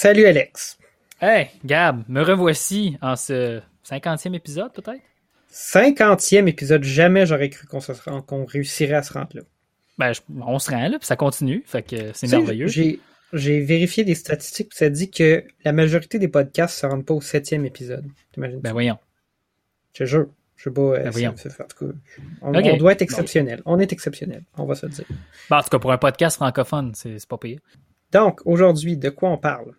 Salut Alex. Hey, Gab, me revoici en ce 50e épisode, peut-être? 50e épisode, jamais j'aurais cru qu'on réussirait à se rendre là. Ben, on se rend là, puis ça continue, fait que c'est merveilleux. J'ai, vérifié des statistiques, puis ça dit que la majorité des podcasts se rendent pas au septième épisode. T'imagines? Ben voyons. Je te jure. Je sais pas. Euh, ben voyons. on, doit être exceptionnel. On est exceptionnel, on va se le dire. Ben, en tout cas, pour un podcast francophone, c'est, c'est pas pire. Donc, aujourd'hui, de quoi on parle?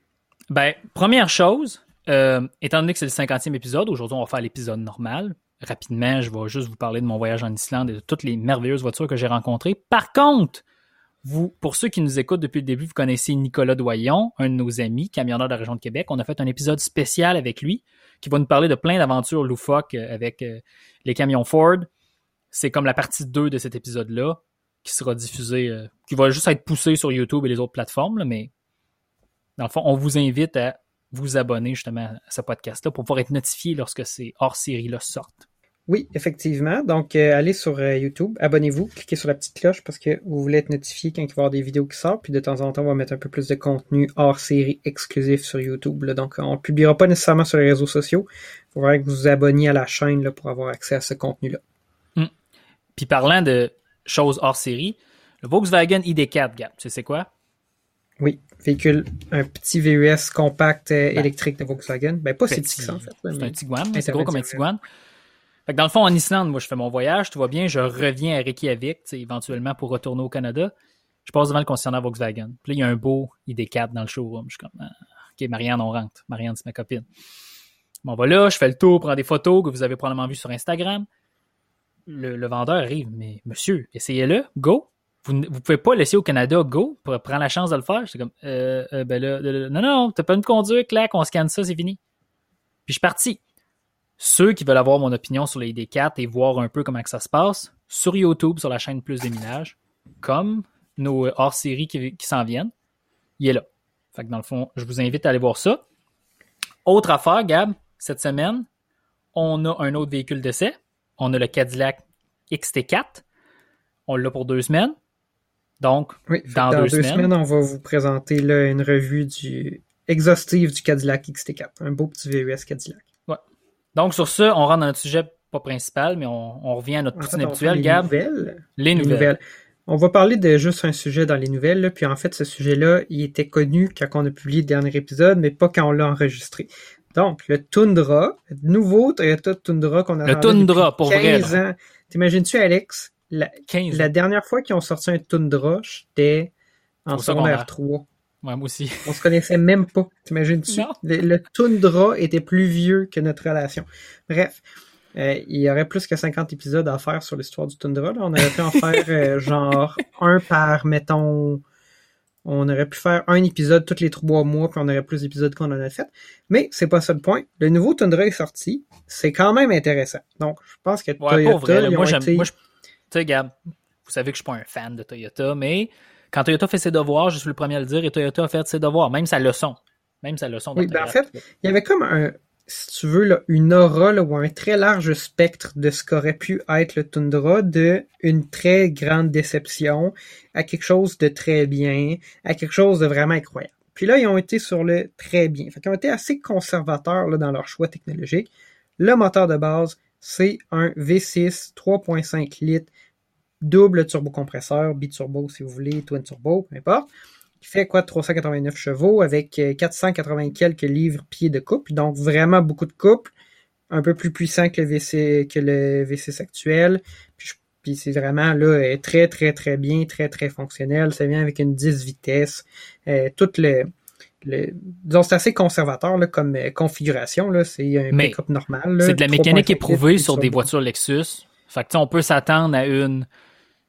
Ben, première chose, euh, étant donné que c'est le 50e épisode, aujourd'hui, on va faire l'épisode normal. Rapidement, je vais juste vous parler de mon voyage en Islande et de toutes les merveilleuses voitures que j'ai rencontrées. Par contre, vous, pour ceux qui nous écoutent depuis le début, vous connaissez Nicolas Doyon, un de nos amis, camionneur de la région de Québec. On a fait un épisode spécial avec lui qui va nous parler de plein d'aventures loufoques euh, avec euh, les camions Ford. C'est comme la partie 2 de cet épisode-là qui sera diffusé, qui va juste être poussé sur YouTube et les autres plateformes, mais dans le fond, on vous invite à vous abonner justement à ce podcast-là pour pouvoir être notifié lorsque ces hors-séries-là sortent. Oui, effectivement. Donc, euh, allez sur euh, YouTube, abonnez-vous, cliquez sur la petite cloche parce que vous voulez être notifié quand il va y avoir des vidéos qui sortent. Puis de temps en temps, on va mettre un peu plus de contenu hors série exclusif sur YouTube. Donc, on ne publiera pas nécessairement sur les réseaux sociaux. Il faudra que vous vous abonniez à la chaîne là, pour avoir accès à ce contenu-là. Hum. Puis parlant de choses hors série, le Volkswagen ID4, Gap, tu sais quoi? Oui, véhicule, un petit VUS compact euh, ben, électrique de Volkswagen. Ben, pas si petit en fait. C'est un Tiguan, c'est gros comme un Tiguan. Fait que dans le fond, en Islande, moi, je fais mon voyage, tu vois bien, je reviens à Reykjavik, éventuellement pour retourner au Canada. Je passe devant le concessionnaire Volkswagen. Puis là, il y a un beau ID4 dans le showroom. Je suis comme, ah, OK, Marianne, on rentre. Marianne, c'est ma copine. Bon, voilà, je fais le tour, prends des photos que vous avez probablement vues sur Instagram. Le, le vendeur arrive, mais monsieur, essayez-le, go vous ne pouvez pas laisser au Canada go pour prendre la chance de le faire. C'est comme, euh, euh, ben là, non, non, t'as pas de conduire, clac, on scanne ça, c'est fini. Puis je suis parti. Ceux qui veulent avoir mon opinion sur les ID4 et voir un peu comment que ça se passe, sur YouTube, sur la chaîne Plus des Minages, comme nos hors-séries qui, qui s'en viennent, il est là. Fait que dans le fond, je vous invite à aller voir ça. Autre affaire, Gab, cette semaine, on a un autre véhicule d'essai. On a le Cadillac XT4. On l'a pour deux semaines. Donc, dans, deux, semaines, on va vous présenter là, une revue du exhaustive du Cadillac XT4, un beau petit VUS Cadillac. Ouais. Donc, sur ce, on rentre dans notre sujet pas principal, mais on, revient à notre poutine habituelle, les Gab. Nouvelles. Les, nouvelles. On va parler de juste un sujet dans les nouvelles, puis en fait, ce sujet-là, il était connu quand on a publié le dernier épisode, mais pas quand on l'a enregistré. Donc, le Tundra, le nouveau Toyota Tundra qu'on a Le Tundra, pour 15 ans. T'imagines-tu, Alex, la, dernière fois qu'ils ont sorti un Tundra, j'étais en secondaire 3. Ouais, moi aussi. On se connaissait même pas, t'imagines-tu? Le, le, Tundra était plus vieux que notre relation. Bref, euh, il y aurait plus que 50 épisodes à faire sur l'histoire du Tundra. On aurait pu en faire euh, genre un par, mettons... On aurait pu faire un épisode tous les trois mois, puis on aurait plus d'épisodes qu'on en a fait. Mais c'est pas ça le point. Le nouveau Tundra est sorti. C'est quand même intéressant. Donc, je pense que ouais, Toyota, vrai, moi, été... moi, tu sais, Gab, vous savez que je suis pas un fan de Toyota, mais quand Toyota fait ses devoirs, je suis le premier à le dire, et Toyota a fait ses devoirs, même sa leçon. Même sa leçon. Oui, ben en fait, il y avait comme un, si tu veux, là, une aura ou un très large spectre de ce qu'aurait pu être le Tundra, de une très grande déception à quelque chose de très bien, à quelque chose de vraiment incroyable. Puis là, ils ont été sur le très bien. Fait ils ont été assez conservateurs là, dans leur choix technologique. Le moteur de base, c'est un V6 3.5 litres double turbocompresseur, biturbo si vous voulez, twin turbo, peu importe, qui fait quoi 389 chevaux avec 480 euh, quelques livres pieds de couple, donc vraiment beaucoup de couple, un peu plus puissant que le, VC, que le V6 actuel, puis, c'est vraiment là très très très bien, très très fonctionnel, ça vient avec une 10 vitesses, euh, tout le le, disons, c'est assez conservateur là, comme euh, configuration. Là. C'est un pick-up normal. C'est de la mécanique éprouvée sur des voitures Lexus. Fait que, on peut s'attendre à une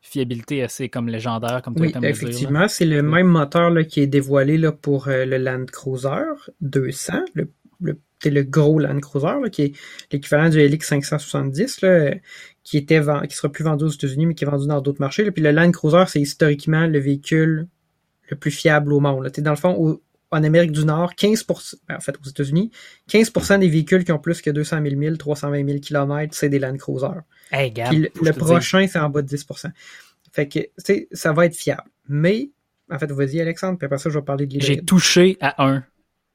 fiabilité assez comme légendaire, comme oui, effectivement, c'est le même moteur là, qui est dévoilé là, pour euh, le Land Cruiser 200, le, le, le gros Land Cruiser, là, qui est l'équivalent du LX 570, là, qui était qui sera plus vendu aux États-Unis, mais qui est vendu dans d'autres marchés. Puis le Land Cruiser, c'est historiquement le véhicule le plus fiable au monde. Là. Dans le fond, en Amérique du Nord, 15%, ben, en fait aux États-Unis, 15% des véhicules qui ont plus que 200 000 milles, 320 000 km, c'est des Land Cruiser. Hey, le, prochain, c'est en bas de 10%. Fait que, tu ça va être fiable. Mais, en fait, vas-y, Alexandre, puis après ça, je vais parler de J'ai touché à un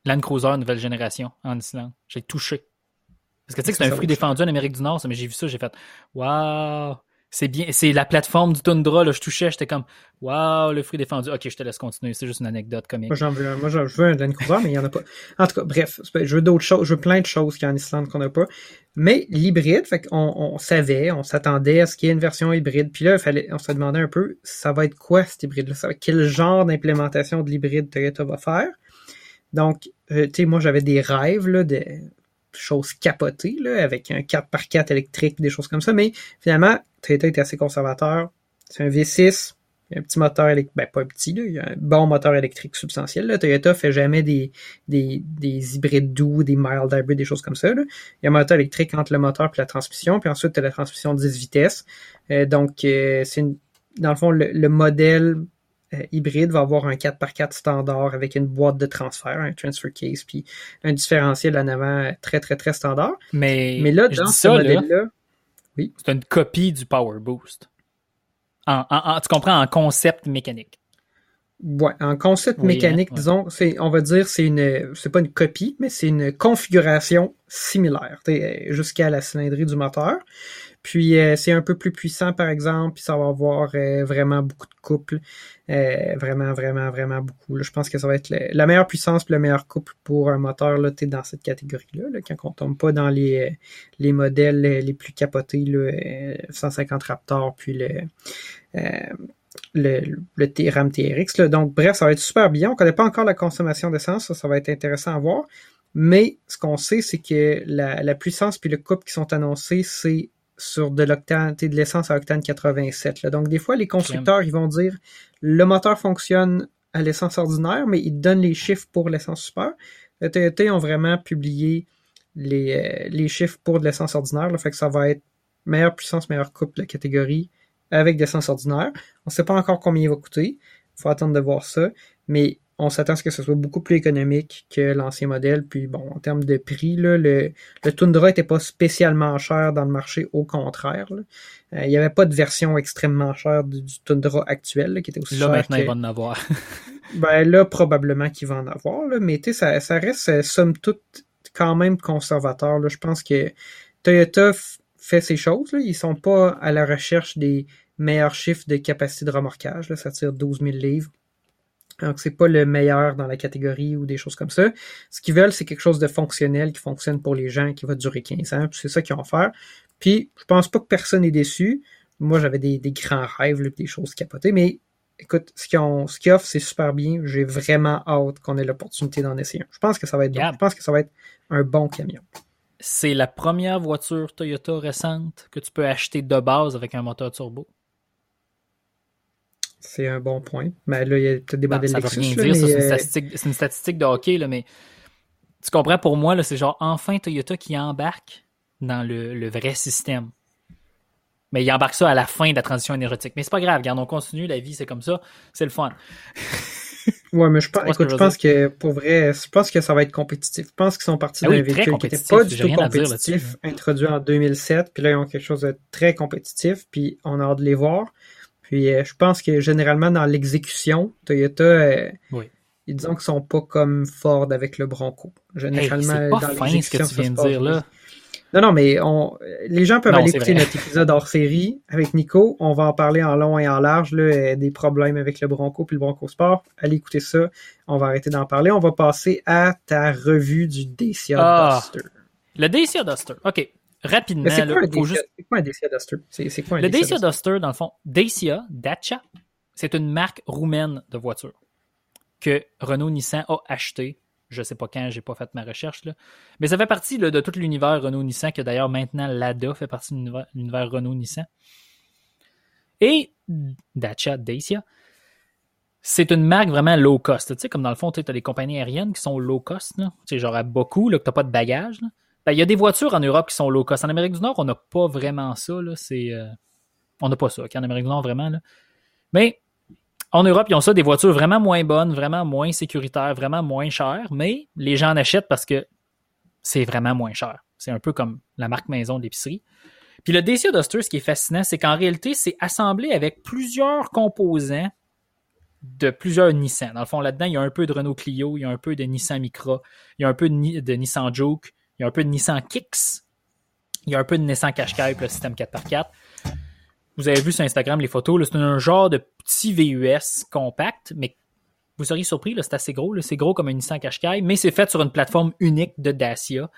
Land Cruiser nouvelle génération en Islande. J'ai touché. Parce que tu sais que c'est un fruit défendu en Amérique du Nord, ça, mais j'ai vu ça, j'ai fait Waouh! C'est bien, c'est la plateforme du Tundra, là, je touchais, j'étais comme Waouh, le fruit défendu. Ok, je te laisse continuer, c'est juste une anecdote comique. Moi j'en veux, moi, j'en veux un Cruiser, mais il n'y en a pas. En tout cas, bref, je veux d'autres choses, je veux plein de choses qu'il y a en Islande qu'on n'a pas. Mais l'hybride, fait qu'on on savait, on s'attendait à ce qu'il y ait une version hybride. Puis là, fallait, on se demandait un peu, ça va être quoi cet hybride-là? Quel genre d'implémentation de l'hybride Toyota va faire? Donc, euh, tu sais, moi j'avais des rêves là, de choses capotées, là, avec un 4x4 électrique, des choses comme ça, mais finalement, Toyota était assez conservateur. C'est un V6, un petit moteur électrique, ben pas petit, là, il y a un bon moteur électrique substantiel. Là. Toyota fait jamais des, des, des hybrides doux, des mild hybrids, des choses comme ça. Là. Il y a un moteur électrique entre le moteur et la transmission, puis ensuite tu as la transmission 10 vitesses. Euh, donc, euh, c'est dans le fond, le, modèle euh, hybride va avoir un 4x4 standard avec une boîte de transfert, un transfer case, puis un différentiel en avant très, très, très standard. Mais, Mais là, dans ce modèle-là, oui. c'est une copie du Power Boost. En, tu comprends, en concept mécanique. Ouais, en concept mécanique, disons, c'est, on va dire, c'est une, c'est pas une copie, mais c'est une configuration similaire, jusqu'à la cylindrie du moteur. Puis euh, c'est un peu plus puissant, par exemple, puis ça va avoir euh, vraiment beaucoup de couple. Euh, vraiment, vraiment, vraiment beaucoup. Je pense que ça va être la meilleure puissance et le meilleur couple pour un moteur là, dans cette catégorie-là, là, quand on tombe pas dans les, les modèles les plus capotés, là, 150 Raptor, puis le, le, le RAM TRX. Là. Donc, bref, ça va être super bien. On connaît pas encore la consommation d'essence, ça, ça va être intéressant à voir. Mais ce qu'on sait, c'est que la, la puissance puis le couple qui sont annoncés, c'est sur de l'octane, de l'essence à octane 87. Là. Donc, des fois, les constructeurs, ils vont dire le moteur fonctionne à l'essence ordinaire, mais ils donnent les chiffres pour l'essence super. Le Toyota ont vraiment publié les, euh, les chiffres pour de l'essence ordinaire. Là, fait que ça va être meilleure puissance, meilleure coupe de catégorie avec l'essence ordinaire. On ne sait pas encore combien il va coûter. Il faut attendre de voir ça. Mais on s'attend à ce que ce soit beaucoup plus économique que l'ancien modèle. Puis bon, en termes de prix, là, le, le Tundra n'était pas spécialement cher dans le marché, au contraire. Euh, il n'y avait pas de version extrêmement chère du, Tundra actuel qui était aussi là, cher. Là, maintenant, il va en avoir. ben là, probablement qu'il va en avoir. Là, mais tu sais, ça, ça reste, euh, somme toute, quand même conservateur. Là. Je pense que Toyota fait ces choses. Là. Ils sont pas à la recherche des meilleurs chiffres de capacité de remorquage. Là. Ça tire 12 000 livres. Donc, c'est pas le meilleur dans la catégorie ou des choses comme ça. Ce qu'ils veulent, c'est quelque chose de fonctionnel qui fonctionne pour les gens, qui va durer 15 ans. C'est ça qu'ils vont faire. Puis, je pense pas que personne est déçu. Moi, j'avais des, grands rêves, des choses capotées. Mais écoute, ce qu'ils, ce offrent, c'est super bien. J'ai vraiment hâte qu'on ait l'opportunité d'en essayer un. Je pense que ça va être bon. Je pense que ça va être un bon camion. C'est la première voiture Toyota récente que tu peux acheter de base avec un moteur turbo. C'est un bon point. Mais là, il y a peut-être des modèles Ça veut rien dire, c'est, une euh, statistique, c'est une statistique de hockey, là, mais tu comprends, pour moi, c'est genre enfin Toyota qui embarque dans le, vrai système. Mais il embarque ça à la fin de la transition énergétique. Mais c'est pas grave, regarde, on continue, la vie, c'est comme ça, c'est le fun. ouais, mais je pense, écoute, je pense que pour vrai, je pense que ça va être compétitif. Je pense qu'ils sont partis ah d'un véhicule qui n'était pas du tout compétitif, introduit en 2007, puis là, ils ont quelque chose de très compétitif, puis on a hâte de les voir. Puis euh, je pense que généralement dans l'exécution, Toyota, euh, ils disent qu'ils sont pas comme Ford avec le Bronco. Généralement, hey, pas dans ce que tu viens de dire là. Non, non, mais on, les gens peuvent aller écouter notre épisode hors série avec Nico. On va en parler en long et en large là, euh, des problèmes avec le Bronco puis le Bronco Sport. Allez écouter ça. On va arrêter d'en parler. On va passer à ta revue du Dacia ah, Duster. Le Dacia Duster. OK rapidement. C'est quoi, un Dacia Duster? Quoi un Le Dacia, Duster, dans le fond, Dacia, Dacia, c'est une marque roumaine de voitures que Renault-Nissan a acheté. Je ne sais pas quand, j'ai pas fait ma recherche. Là. Mais ça fait partie de tout l'univers Renault-Nissan, que d'ailleurs maintenant Lada fait partie de l'univers Renault-Nissan. Et Dacia, Dacia, c'est une marque vraiment low cost. Tu sais, comme dans le fond, tu as des compagnies aériennes qui sont low cost. Tu sais, genre à beaucoup, là, que tu n'as pas de bagages. Ben, il y a des voitures en Europe qui sont low cost. En Amérique du Nord, on n'a pas vraiment ça. Là. C'est, euh, on n'a pas ça. En Amérique du Nord, vraiment. Mais en Europe, ils ont ça, des voitures vraiment moins bonnes, vraiment moins sécuritaires, vraiment moins chères, mais les gens en achètent parce que c'est vraiment moins cher. C'est un peu comme la marque maison de l'épicerie. Puis le Dacia Duster, ce qui est fascinant, c'est qu'en réalité, c'est assemblé avec plusieurs composants de plusieurs Nissan. Dans le fond, là-dedans, il y a un peu de Renault Clio, il y a un peu de Nissan Micra, il y a un peu de, Nissan Juke, il y a un peu de Nissan Kicks, il y a un peu de Nissan Qashqai pour le système 4x4. Vous avez vu sur Instagram les photos, c'est un genre de petit VUS compact, mais vous seriez surpris, c'est assez gros, c'est gros comme un Nissan Qashqai, mais c'est fait sur une plateforme unique de Dacia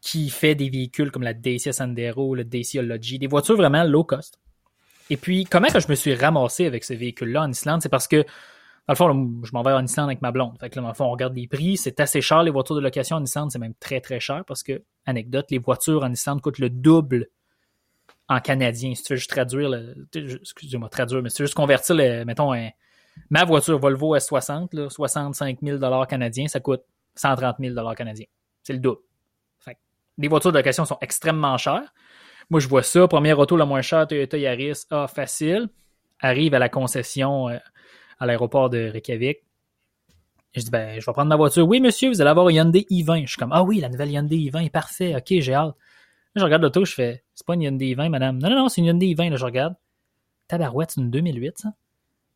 qui fait des véhicules comme la Dacia Sandero, le Dacia Logi, des voitures vraiment low cost. Et puis, comment que je me suis ramassé avec ce véhicule-là en Islande, c'est parce que, dans le fond, je m'en vais en Islande avec ma blonde. Fait là, dans le fond, on regarde les prix. C'est assez cher, les voitures de location en Islande. C'est même très, très cher parce que, anecdote, les voitures en Islande coûtent le double en canadien. Si tu veux juste traduire, excusez-moi, traduire, mais si tu veux juste convertir, mettons, ma voiture Volvo S60, là, 65 000 canadiens, ça coûte 130 000 canadiens. C'est le double. Les voitures de location sont extrêmement chères. Moi, je vois ça. Première auto la moins chère, Toyota Yaris. Ah, facile. Arrive à la concession euh, à l'aéroport de Reykjavik. Je dis, ben, je vais prendre ma voiture. Oui, monsieur, vous allez avoir un Hyundai i20. Je suis comme, ah oui, la nouvelle Hyundai i20 est parfait. OK, j'ai hâte. Là, je regarde l'auto, je fais, c'est pas une Hyundai i20, madame. Non, non, non, c'est une Hyundai i20. Là, je regarde. Tabarouette, c'est une 2008, ça.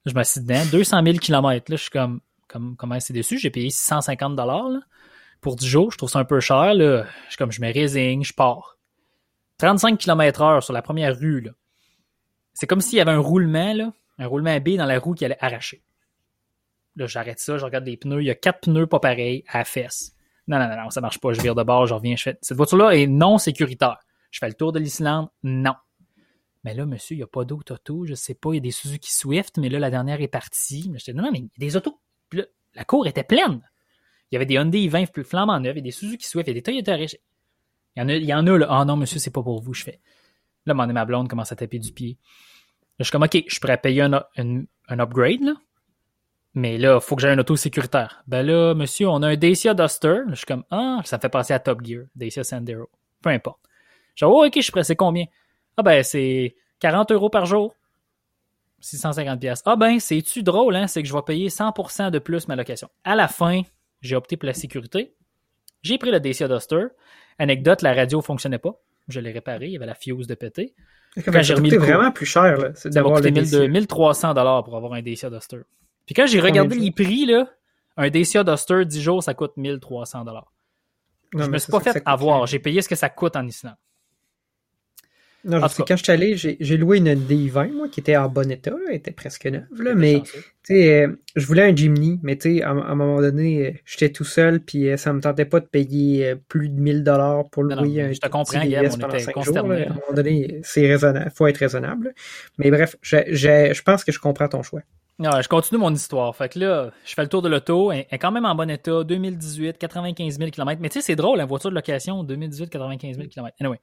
je me suis dedans, 200 000 km. Là, je suis comme, comme comment c'est déçu? J'ai payé 650 dollars pour 10 jours. Je trouve ça un peu cher. Là. Je suis comme, je me résigne, je pars. 35 km heure sur la première rue, là. C'est comme s'il y avait un roulement, là, un roulement B dans la roue qui allait arracher. Là, j'arrête ça, je regarde les pneus. Il y a quatre pneus pas pareils à la fesse. Non, non, non, non, ça marche pas. Je vire de bord, je reviens, je fais. Cette voiture-là est non sécuritaire. Je fais le tour de l'Islande? Non. Mais là, monsieur, il n'y a pas d'autres autos. Je sais pas, il y a des Suzuki Swift, mais là, la dernière est partie. Je dis, non, non, mais il y a des autos. la cour était pleine. Il y avait des Hyundai 20 plus flambant neufs, il y a des Suzuki Swift, il y a des Toyota il y en a, il y en a là. Ah non, monsieur, c'est pas pour vous, je fais. Là, mon ma blonde commence à taper du pied. Je suis comme, OK, je pourrais payer un, un, upgrade, là. Mais là, il faut que j'aie un auto sécuritaire. Ben là, monsieur, on a un Dacia Duster. je suis comme, ah, ça me fait passer à Top Gear, Dacia Sandero. Peu importe. Je dis, oh, OK, je suis prêt, c'est combien? Ah ben, c'est 40 euros par jour. 650 pièces. Ah ben, c'est-tu drôle, hein? C'est que je vais payer 100% de plus ma location. À la fin, j'ai opté pour la sécurité. J'ai pris le Dacia Duster. Anecdote, la radio fonctionnait pas. Je l'ai réparé, il y avait la fuse de péter. Quand j'ai remis le vraiment plus cher, là. Ça m'a coûté 1300 dollars pour avoir un Dacia Duster. Puis quand j'ai regardé les prix, là, un Dacia Duster 10 jours, ça coûte 1300 dollars. Je me suis pas fait avoir. J'ai payé ce que ça coûte en Islande. Non, je sais, quand je suis allé, j'ai loué une D20, moi, qui était en bon état, elle était presque neuve, là, mais, tu sais, euh, je voulais un Jimny, mais tu sais, à, un moment donné, euh, j'étais tout seul, puis euh, ça me tentait pas de payer plus de 1000 dollars pour louer un Je te comprends, Gab, on était consterné. À un moment donné, c'est raisonnable, faut être raisonnable. Mais bref, je, je, je pense que je comprends ton choix. Non, je continue mon histoire. Fait que là, je fais le tour de l'auto. Elle est quand même en bon état. 2018, 95 000 km. Mais tu sais, c'est drôle, la voiture de location, 2018, 95 000 km. Anyway.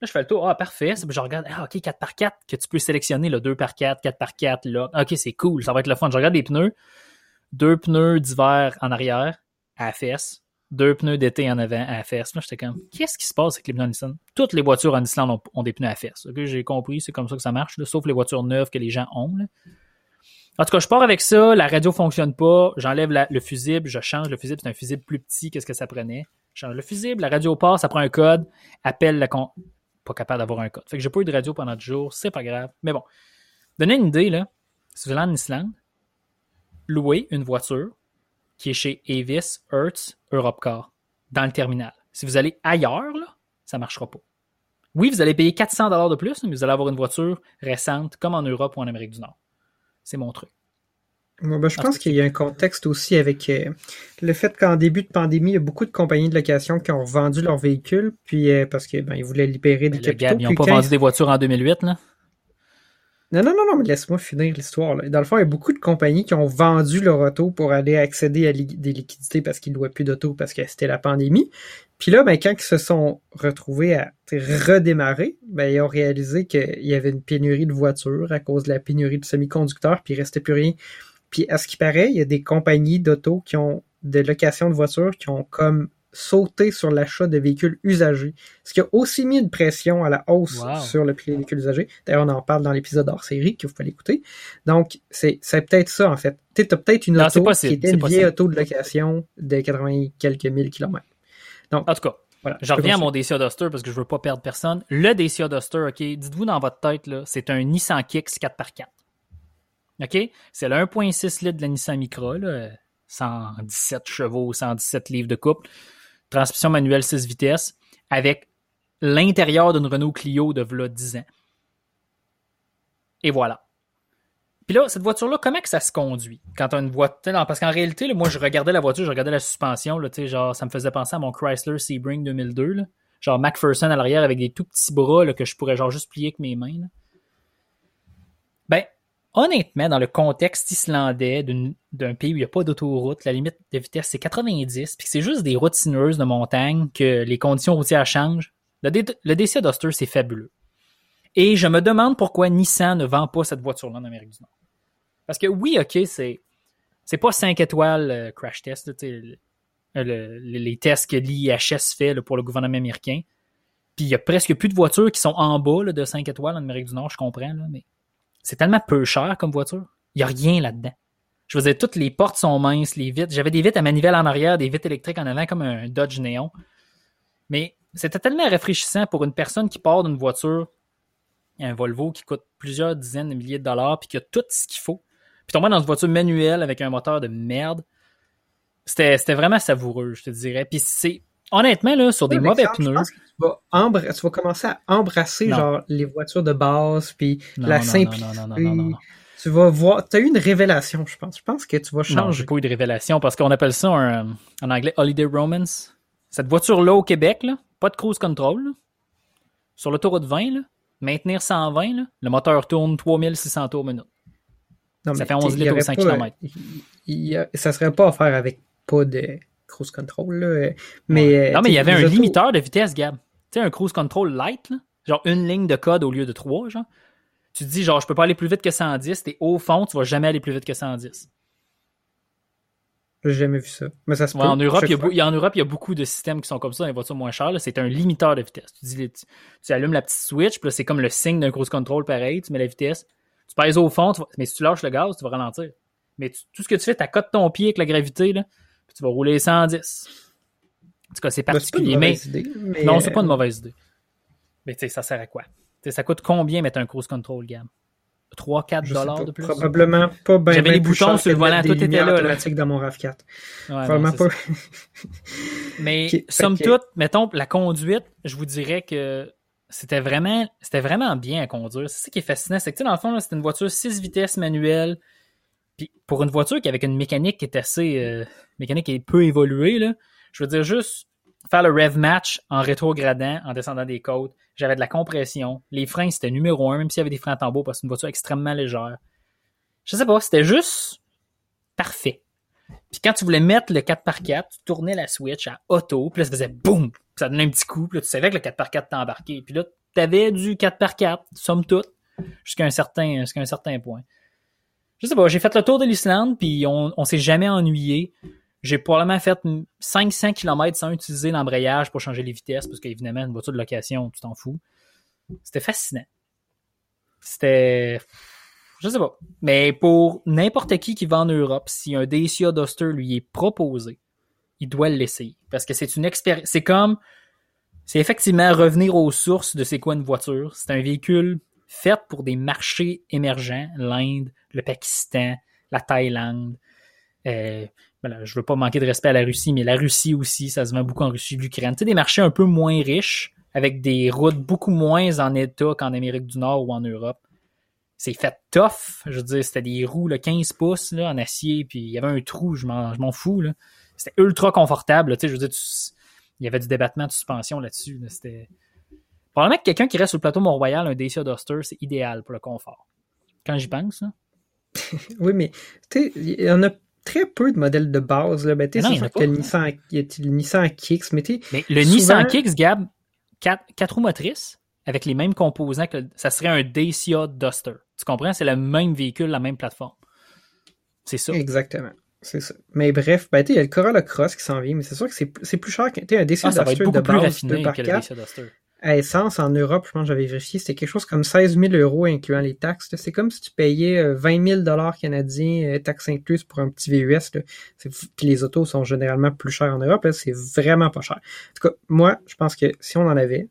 Là, je fais le tour. Ah, parfait. Je regarde, ah, OK, 4x4 que tu peux sélectionner, là, 2x4, 4x4, là. OK, c'est cool. Ça va être le fun. Je regarde les pneus. Deux pneus d'hiver en arrière, à la fesse. Deux pneus d'été en avant, à la fesse. Là, j'étais comme, qu'est-ce qui se passe avec les pneus en Nissan? Toutes les voitures en Islande ont, des pneus à fesse. OK, j'ai compris. C'est comme ça que ça marche, sauf les voitures neuves que les gens ont. En tout cas, je pars avec ça, la radio fonctionne pas, j'enlève le fusible, je change le fusible, c'est un fusible plus petit que ce que ça prenait. Je change le fusible, la radio part, ça prend un code, appelle la con pas capable d'avoir un code. Fait que j'ai pas eu de radio pendant 10 jours, c'est pas grave. Mais bon, donnez une idée, là. Si vous allez en Islande, louez une voiture qui est chez Avis, Hertz, Europcar, dans le terminal. Si vous allez ailleurs, là, ça marchera pas. Oui, vous allez payer 400 dollars de plus, mais vous allez avoir une voiture récente, comme en Europe ou en Amérique du Nord. C'est mon truc. Ben, je pense qu'il y a un contexte aussi avec euh, le fait qu'en début de pandémie, il y a beaucoup de compagnies de location qui ont vendu leurs véhicules, puis euh, parce qu'ils ben, voulaient libérer des capitaux. ils n'ont pas vendu des voitures en 2008, là? Non, non, non, non, mais laisse-moi finir l'histoire. Dans le fond, il y a beaucoup de compagnies qui ont vendu leur auto pour aller accéder à des liquidités parce qu'ils ne louaient plus d'auto parce que c'était la pandémie. Puis là, ben, quand ils se sont retrouvés à redémarrer, ben, ils ont réalisé qu'il y avait une pénurie de voitures à cause de la pénurie de semi-conducteurs, puis il restait plus rien puis à ce qui paraît, il y a des compagnies d'auto qui ont de location de voitures qui ont comme sauté sur l'achat de véhicules usagés, ce qui a aussi mis une pression à la hausse sur le prix des véhicules usagés. D'ailleurs, on en parle dans l'épisode hors série que vous pouvez écouter. Donc, c'est peut-être ça, en fait. Tu as peut-être une auto qui était une vieille auto de location de 80 quelques mille kilomètres. Donc, en tout cas, voilà, je reviens à mon Dacia Duster parce que je veux pas perdre personne. Le Dacia Duster, OK, dites-vous dans votre tête, c'est un Nissan Kicks 4x4. OK? C'est le 1.6 litres de la Nissan Micra, là, 117 chevaux, 117 livres de couple, transmission manuelle 6 vitesses, avec l'intérieur d'une Renault Clio de v'là 10 ans. Et voilà. Puis là, cette voiture-là, comment que ça se conduit? Quand as une voiture? Parce qu'en réalité, moi, je regardais la voiture, je regardais la suspension, genre, ça me faisait penser à mon Chrysler Sebring 2002. Là. Genre MacPherson à l'arrière avec des tout petits bras que je pourrais juste plier avec mes mains. Ben, honnêtement, dans le contexte islandais d'un pays où il n'y a pas d'autoroute, la limite de vitesse c'est 90, puis c'est juste des routes sinueuses de montagne que les conditions routières changent. Le, DCA Duster, c'est fabuleux. Et je me demande pourquoi Nissan ne vend pas cette voiture-là en Amérique du Nord. Parce que oui, ok, c'est c'est pas 5 étoiles euh, crash test, les tests que l'IHS fait pour le gouvernement américain. Puis il y a presque plus de voitures qui sont en bas de 5 étoiles en Amérique du Nord, je comprends, mais c'est tellement peu cher comme voiture. Il n'y a rien là-dedans. Je dire, toutes les portes sont minces, les vitres. J'avais des vitres à manivelle en arrière, des vitres électriques en avant, comme un Dodge Néon. Mais c'était tellement rafraîchissant pour une personne qui part d'une voiture un Volvo qui coûte plusieurs dizaines de milliers de dollars, puis qui a tout ce qu'il faut. Puis tomber dans une voiture manuelle avec un moteur de merde, c'était, vraiment savoureux, je te dirais. Puis c'est honnêtement là sur des mauvais pneus. tu, vas commencer à embrasser genre les voitures de base, puis la simplicité. Tu vas voir, tu as eu une révélation, je pense. Je pense que tu vas changer. Non, j'ai pas eu de révélation parce qu'on appelle ça un, en anglais Holiday Romance. Cette voiture-là au Québec, là, pas de cruise control, sur l'autoroute 20, là, maintenir 120, le moteur tourne 3600 tours minute. ça fait 11 litres au 5 km. ça serait pas à faire avec pas de cruise control. Là, mais, Non, mais il y avait un limiteur de vitesse, Gab. Tu sais, un cruise control light, genre une ligne de code au lieu de trois, genre. Tu te dis, genre, je peux pas aller plus vite que 110, t'es au fond, tu vas jamais aller plus vite que 110. J'ai jamais vu ça. Mais ça se en, Europe, il y a, en Europe, il y a beaucoup de systèmes qui sont comme ça dans les voitures moins chères. C'est un limiteur de vitesse. Tu, dis, tu, allumes la petite switch, puis c'est comme le signe d'un cruise control pareil. Tu mets la vitesse. Tu pèses au fond, mais si tu lâches le gaz, tu vas ralentir. Mais tout ce que tu fais, tu accotes ton pied avec la gravité, là, puis tu vas rouler 110. En tout cas, c'est particulier. mais... Non, c'est pas une mauvaise idée. Mais tu sais, ça sert à quoi? ça coûte combien mettre un cruise control, gamme? 3-4 dollars de plus? Probablement pas bien. J'avais les boutons sur le volant, tout était là. automatique dans mon RAV4. Ouais, pas. Mais somme toute, mettons, la conduite, je vous dirais que c'était vraiment, c'était vraiment bien à conduire. C'est ça qui est fascinant. C'est que, dans le fond, c'était une voiture 6 vitesses manuelle. Puis pour une voiture qui avait une mécanique qui est assez, euh, mécanique qui est peu évoluée, là, je veux dire juste faire le rev match en rétrogradant, en descendant des côtes, j'avais de la compression. Les freins, c'était numéro un, même s'il y avait des freins à tambour parce que c'est une voiture extrêmement légère. Je sais pas, c'était juste parfait. Puis quand tu voulais mettre le 4x4, tu tournais la switch à auto, puis là, ça faisait boum! Puis ça donnait un petit coup, puis là, tu savais que le 4x4 t'embarquait. embarqué. Puis là, t'avais du 4x4, somme toute, jusqu'à un certain, jusqu'à un certain point. Je sais pas, j'ai fait le tour de l'Islande, puis on, on s'est jamais ennuyé. J'ai probablement fait 500 km sans utiliser l'embrayage pour changer les vitesses, parce qu'évidemment, une voiture de location, tu t'en fous. C'était fascinant. C'était. Je sais pas. Mais pour n'importe qui qui va en Europe, si un DCA Duster lui est proposé, il doit l'essayer. Parce que c'est une expérience. C'est comme. C'est effectivement revenir aux sources de c'est quoi une voiture. C'est un véhicule fait pour des marchés émergents, l'Inde, le Pakistan, la Thaïlande. Euh, je je veux pas manquer de respect à la Russie, mais la Russie aussi, ça se vend beaucoup en Russie, l'Ukraine. Des marchés un peu moins riches, avec des routes beaucoup moins en état qu'en Amérique du Nord ou en Europe. C'est fait tough. Je veux dire, c'était des roues là, 15 pouces en acier, puis il y avait un trou, je m'en fous. C'était ultra confortable. Je veux dire, il y avait du débattement de suspension là-dessus. C'était. Probablement que quelqu'un qui reste sur le plateau Mont-Royal, un Dacia Duster, c'est idéal pour le confort. Quand j'y pense, oui, mais tu sais, il y en a très peu de modèles de base. Là. Ben, non, il y a le Nissan, y a le Nissan Kicks, mais, mais le Nissan Kicks, Gab, 4, roues motrices, avec les mêmes composants, que ça serait un Dacia Duster. Tu comprends? C'est le même véhicule, la même plateforme. C'est ça. Exactement. C'est ça. Mais bref, ben, il y a le Corolla Cross qui s'en vient, mais c'est sûr que c'est plus cher qu'un Dacia ah, Duster de base 2 par 4 à essence en Europe, je pense que j'avais vérifié, c'était quelque chose comme 16 000 euros incluant les taxes. C'est comme si tu payais 20 000 dollars canadiens, euh, taxes incluses pour un petit VUS. Puis les autos sont généralement plus chères en Europe. C'est vraiment pas cher. En tout cas, moi, je pense que si on en avait,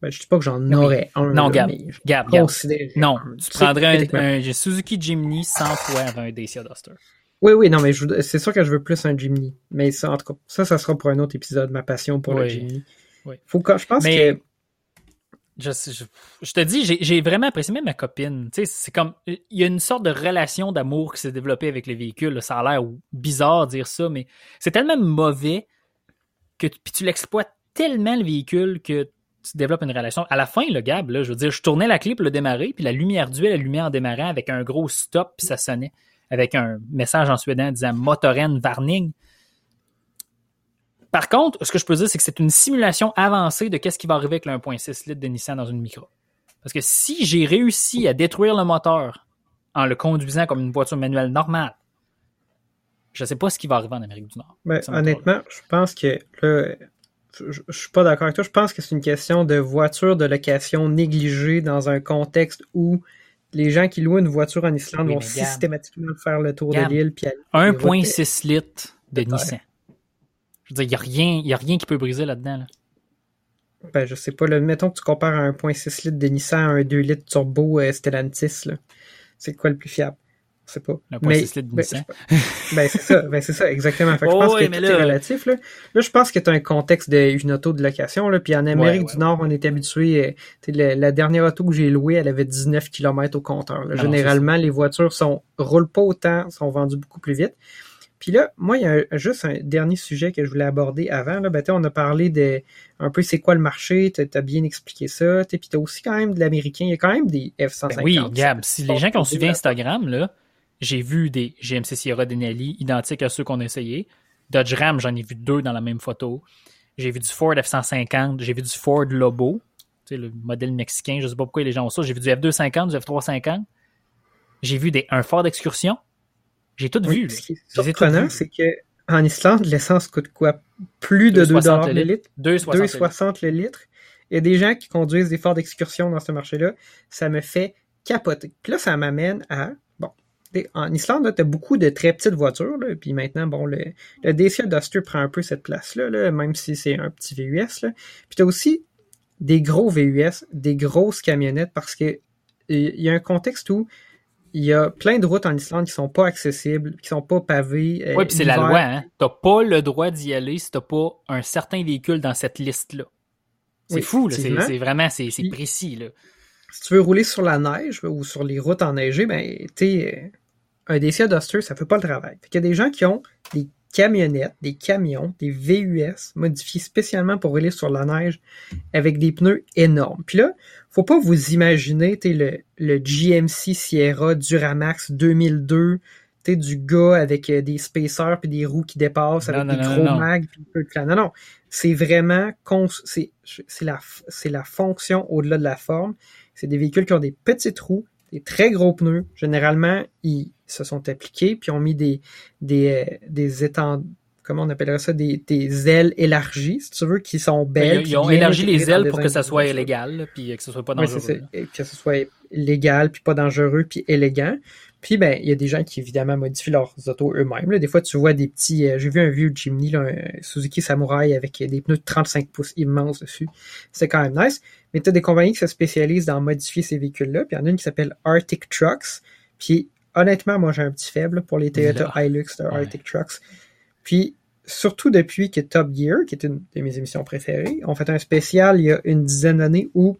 Ben, je dis pas que j'en aurais un. Non, Gab. Gab, Gab. Non, tu prendrais un, Suzuki Jimny 100 fois un Dacia Duster. Oui, oui, non, mais c'est sûr que je veux plus un Jimny. Mais ça, en tout cas, ça, ça sera pour un autre épisode, ma passion pour le. Jimny. Oui. Faut je pense Mais- que Je, te dis, j'ai- vraiment apprécié ma copine. C'est comme, il y a une sorte de relation d'amour qui s'est développée avec les véhicules. là. Ça a l'air bizarre de dire ça, mais c'est tellement mauvais que puis tu l'exploites tellement le véhicule que tu développes une relation. À la fin, le Gab, je veux dire, je tournais la clé pour le démarrer, puis la lumière duel allumait en démarrant avec un gros stop, puis ça sonnait avec un message en suédois disant Motoren Varning. Par contre, ce que je peux dire, c'est que c'est une simulation avancée de qu'est-ce qui va arriver avec le 1.6 litres de Nissan dans une micro. Parce que si j'ai réussi à détruire le moteur en le conduisant comme une voiture manuelle normale, je sais pas ce qui va arriver en Amérique du Nord. Ben, honnêtement, je pense que là, je, je suis pas d'accord avec toi. Je pense que c'est une question de voiture de location négligée dans un contexte où les gens qui louent une voiture en Islande Oui, vont systématiquement faire le tour de l'île puis aller- 1.6 litres de. Nissan. Je veux dire, il n'y a, rien- y a rien qui peut briser là-dedans. là. Ben, je sais pas, là, mettons que tu compares un 1.6 litres de Nissan à un 2 litres turbo euh, Stellantis. C'est quoi le plus fiable? Je sais pas. Le 1.6 Mais- litres de ben, Nissan. je- ben, c'est ça, ben, c'est ça, exactement. Fait que Oh, je pense ouais, que tout là- est relatif, là. Là, je pense que tu as un contexte d'une auto de location, là. Puis en Amérique ouais, du Nord, on est habitué, euh, la dernière auto que j'ai louée, elle avait 19 km au compteur, là. Non, Généralement, les voitures sont, roulent pas autant, sont vendues beaucoup plus vite. Puis là, moi, il y a un- juste un dernier sujet que je voulais aborder avant. Là. Ben, on a parlé de un peu c'est quoi le marché, tu as bien expliqué ça. Puis tu as aussi quand même de l'américain. Il y a quand même des F-150. Ben oui, Gab, si les gens qui ont suivi. Instagram, là, j'ai vu des GMC Sierra Denali identiques à ceux qu'on a essayé. Dodge Ram, j'en ai vu deux dans la même photo. J'ai vu du Ford F-150, j'ai vu du Ford Lobo, tu sais, le modèle mexicain, je sais pas pourquoi les gens ont ça. J'ai vu du F-250, du F-350. J'ai vu des, un Ford Excursion. J'ai tout Oui, vu. Ce qui est surprenant, c'est que en Islande, l'essence coûte quoi? Plus de 2 2,60 le litre? 2,60 le litre. 2,60 le litre. Il y a des gens qui conduisent des Ford d'excursion dans ce marché-là. Ça me fait capoter. Puis là, ça m'amène à... Bon, en Islande, tu as beaucoup de très petites voitures. Là, puis maintenant, bon, le, le Dacia Duster prend un peu cette place-là, là, même si c'est un petit VUS. Là. Puis tu as aussi des gros VUS, des grosses camionnettes, parce que il y a un contexte où il y a plein de routes en Islande qui sont pas accessibles, qui sont pas pavées. euh, Oui, puis c'est la loi, hein. T'as pas le droit d'y aller si t'as pas un certain véhicule dans cette liste-là. C'est Oui, fou, là. C'est vraiment, c'est précis, là. si tu veux rouler sur la neige ou sur les routes enneigées, ben, tu sais, euh, un Dacia Duster, ça fait pas le travail. Fait qu'il y a des gens qui ont des camionnettes, des camions, des VUS modifiés spécialement pour rouler sur la neige avec des pneus énormes. Puis là, faut pas vous imaginer, le, le GMC Sierra Duramax 2002, tu sais, du gars avec euh, des spacers puis des roues qui dépassent, Non, avec non, des non, gros mags puis peu de plan. Non, non. C'est vraiment, c'est, c'est la, c'est la fonction au-delà de la forme. C'est des véhicules qui ont des petites roues, des très gros pneus. Généralement, ils se sont appliqués puis ont mis des, des, euh, des étendards, comment on appellerait ça, des, des ailes élargies, si tu veux, qui sont belles. Ils, ils ont élargi les ailes pour que ça soit illégal, puis que ce soit pas Oui, dangereux. c'est. Et Que ce soit légal, puis pas dangereux, puis élégant. Puis, ben, il y a des gens qui, évidemment, modifient leurs autos eux-mêmes. Des fois, tu vois des petits... euh, J'ai vu un vieux Jimny, là, un Suzuki Samurai, avec des pneus de 35 pouces immenses dessus. C'est quand même nice. Mais tu as des compagnies qui se spécialisent dans modifier ces véhicules-là. Puis, il y en a une qui s'appelle Arctic Trucks. Puis, honnêtement, moi, j'ai un petit faible pour les Toyota Hilux de Ouais. Arctic Trucks. Puis, surtout depuis que Top Gear, qui est une de mes émissions préférées, ont fait un spécial il y a une dizaine d'années où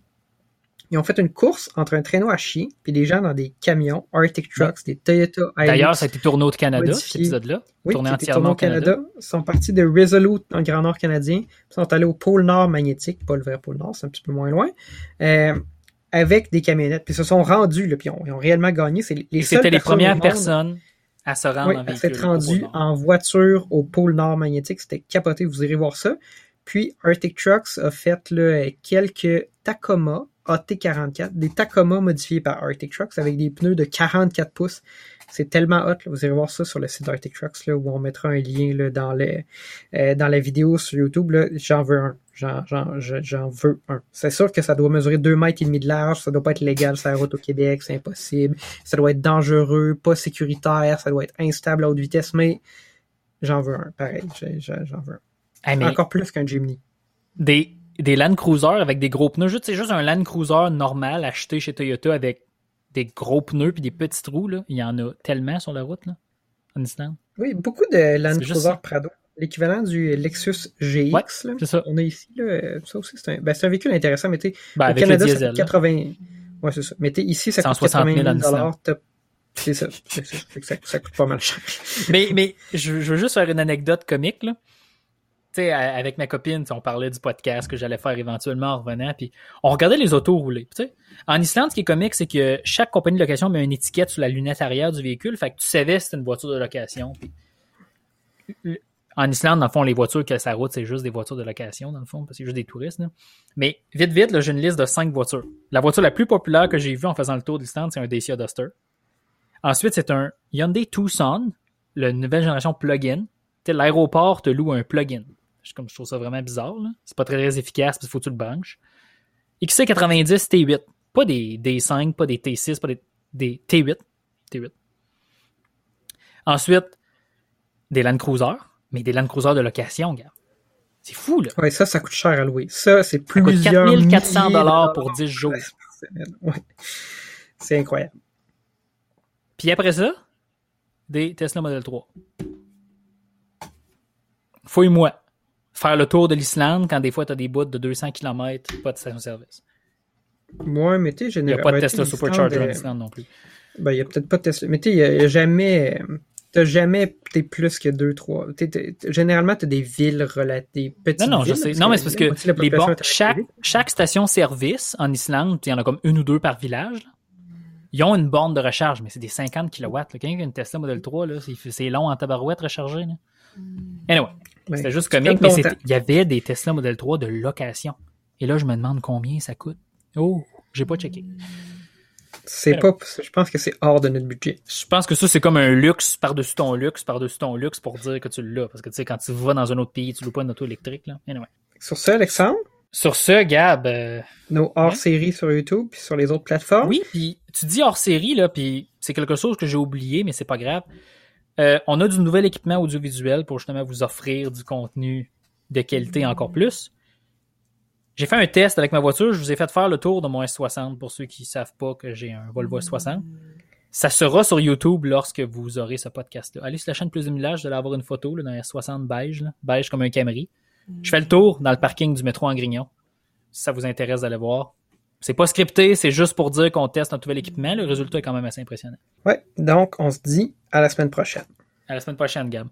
ils ont fait une course entre un traîneau à chiens puis des gens dans des camions, Arctic Trucks, des Toyota. D'ailleurs, ça a été tourné au Canada, modifié. cet épisode-là. oui, tourné entièrement au Canada. Ils sont partis de Resolute en Grand Nord canadien, puis sont allés au pôle Nord magnétique, pas le vrai pôle Nord, c'est un petit peu moins loin, euh, avec des camionnettes. Puis ils se sont rendus, là, puis ils ont, ils ont réellement gagné. C'est les c'était les premières personnes à se rendre oui, en à véhicule. s'être au rendu en voiture au pôle Nord magnétique. C'était capoté, vous irez voir ça. Puis Arctic Trucks a fait là, quelques Tacoma AT44, des Tacoma modifiés par Arctic Trucks avec des pneus de 44 pouces. C'est tellement hot. là. Vous irez voir ça sur le site d'Arctic Trucks là, où on mettra un lien là, dans, le, euh, dans la vidéo sur YouTube. là. J'en veux un. J'en, j'en, je- j'en veux un. C'est sûr que ça doit mesurer 2 mètres et demi de large. Ça doit pas être légal sur la route au Québec. C'est impossible. Ça doit être dangereux, pas sécuritaire. Ça doit être instable à haute vitesse. Mais j'en veux un. Pareil. J'en veux un. Hey, mais Encore plus qu'un Jimny. des, des Land Cruiser avec des gros pneus. C'est juste un Land Cruiser normal acheté chez Toyota avec des gros pneus puis des petits trous. Là. Il y en a tellement sur la route là. Oui, beaucoup de Land Cruiser Prado. L'équivalent du Lexus GX. Ouais, c'est ça. On a ici, là, ça aussi, c'est un, ben, un, véhicule intéressant, mais ben, au Canada, c'est 80... Ouais, c'est ça. Mais ici, ça coûte 80 000 C'est ça. C'est ça. ça. coûte pas mal cher. mais, mais je, veux juste faire une anecdote comique, là. Tu sais, avec ma copine, on parlait du podcast que j'allais faire éventuellement en revenant, puis on regardait les autos rouler. En Islande, ce qui est comique, c'est que chaque compagnie de location met une étiquette sur la lunette arrière du véhicule, fait que tu savais si c'était une voiture de location. En Islande, dans le fond, les voitures que ça route, c'est juste des voitures de location, dans le fond, parce que c'est juste des touristes. Mais vite, vite, j'ai une liste de cinq voitures. La voiture la plus populaire que j'ai vue en faisant le tour d'Islande, c'est un Dacia Duster. Ensuite, c'est un Hyundai Tucson, la nouvelle génération plug-in. L'aéroport te loue un plug-in. Comme je trouve ça vraiment bizarre. C'est pas très, efficace parce qu'il faut que tu le branches. XC90 T8. Pas des D5, pas des T6, pas des, des T8. T8. Ensuite, des Land Cruiser mais des Land Cruiser de location, gars. C'est fou, là. Ouais, ça, ça coûte cher à louer. Ça, c'est plusieurs ça coûte 4400 dollars pour 10 jours. Ouais. C'est incroyable. Puis après ça, des Tesla Model 3. Fouille-moi. Faire le tour de l'Islande quand des fois tu as des bouts de 200 km, pas de station-service. Ouais, mais tu Il n'y a pas de Tesla Supercharger en Islande non plus. Ben, il n'y a peut-être pas de Tesla. Mais tu sais, il n'y a, jamais t'as jamais t'es plus que deux trois généralement t'as des villes des petites non non je sais. non mais c'est parce que les bon, chaque chaque station service en Islande il y en a comme une ou deux par village ils ont une borne de recharge mais c'est des 50 kW quelqu'un qui a une Tesla Model 3 là c'est long en tabarouette recharger là. anyway c'était juste comique mais il y avait des Tesla Model 3 de location. Et là je me demande combien ça coûte. Oh j'ai pas checké c'est pas, je pense que c'est hors de notre budget. Je pense que ça, c'est comme un luxe par-dessus ton luxe, par-dessus ton luxe pour dire que tu l'as. Parce que tu sais, quand tu vas dans un autre pays, tu loues pas une auto électrique, là. Anyway. Sur ce, Alexandre? Sur ce, Gab. Euh, Nos hors-séries sur YouTube puis sur les autres plateformes. Oui, puis tu dis hors-série, là, puis c'est quelque chose que j'ai oublié, mais c'est pas grave. Euh, on a du nouvel équipement audiovisuel pour justement vous offrir du contenu de qualité encore plus. J'ai fait un test avec ma voiture. Je vous ai fait faire le tour de mon S60 pour ceux qui ne savent pas que j'ai un Volvo S60. Ça sera sur YouTube lorsque vous aurez ce podcast-là. Allez sur la chaîne Plus de Millage, vous allez avoir une photo là, dans S60 beige, beige comme un Camry. Je fais le tour dans le parking du métro en Grignon. Si ça vous intéresse d'aller voir. C'est pas scripté, c'est juste pour dire qu'on teste un nouvel équipement. Le résultat est quand même assez impressionnant. Ouais, donc on se dit à la semaine prochaine. À la semaine prochaine, Gab.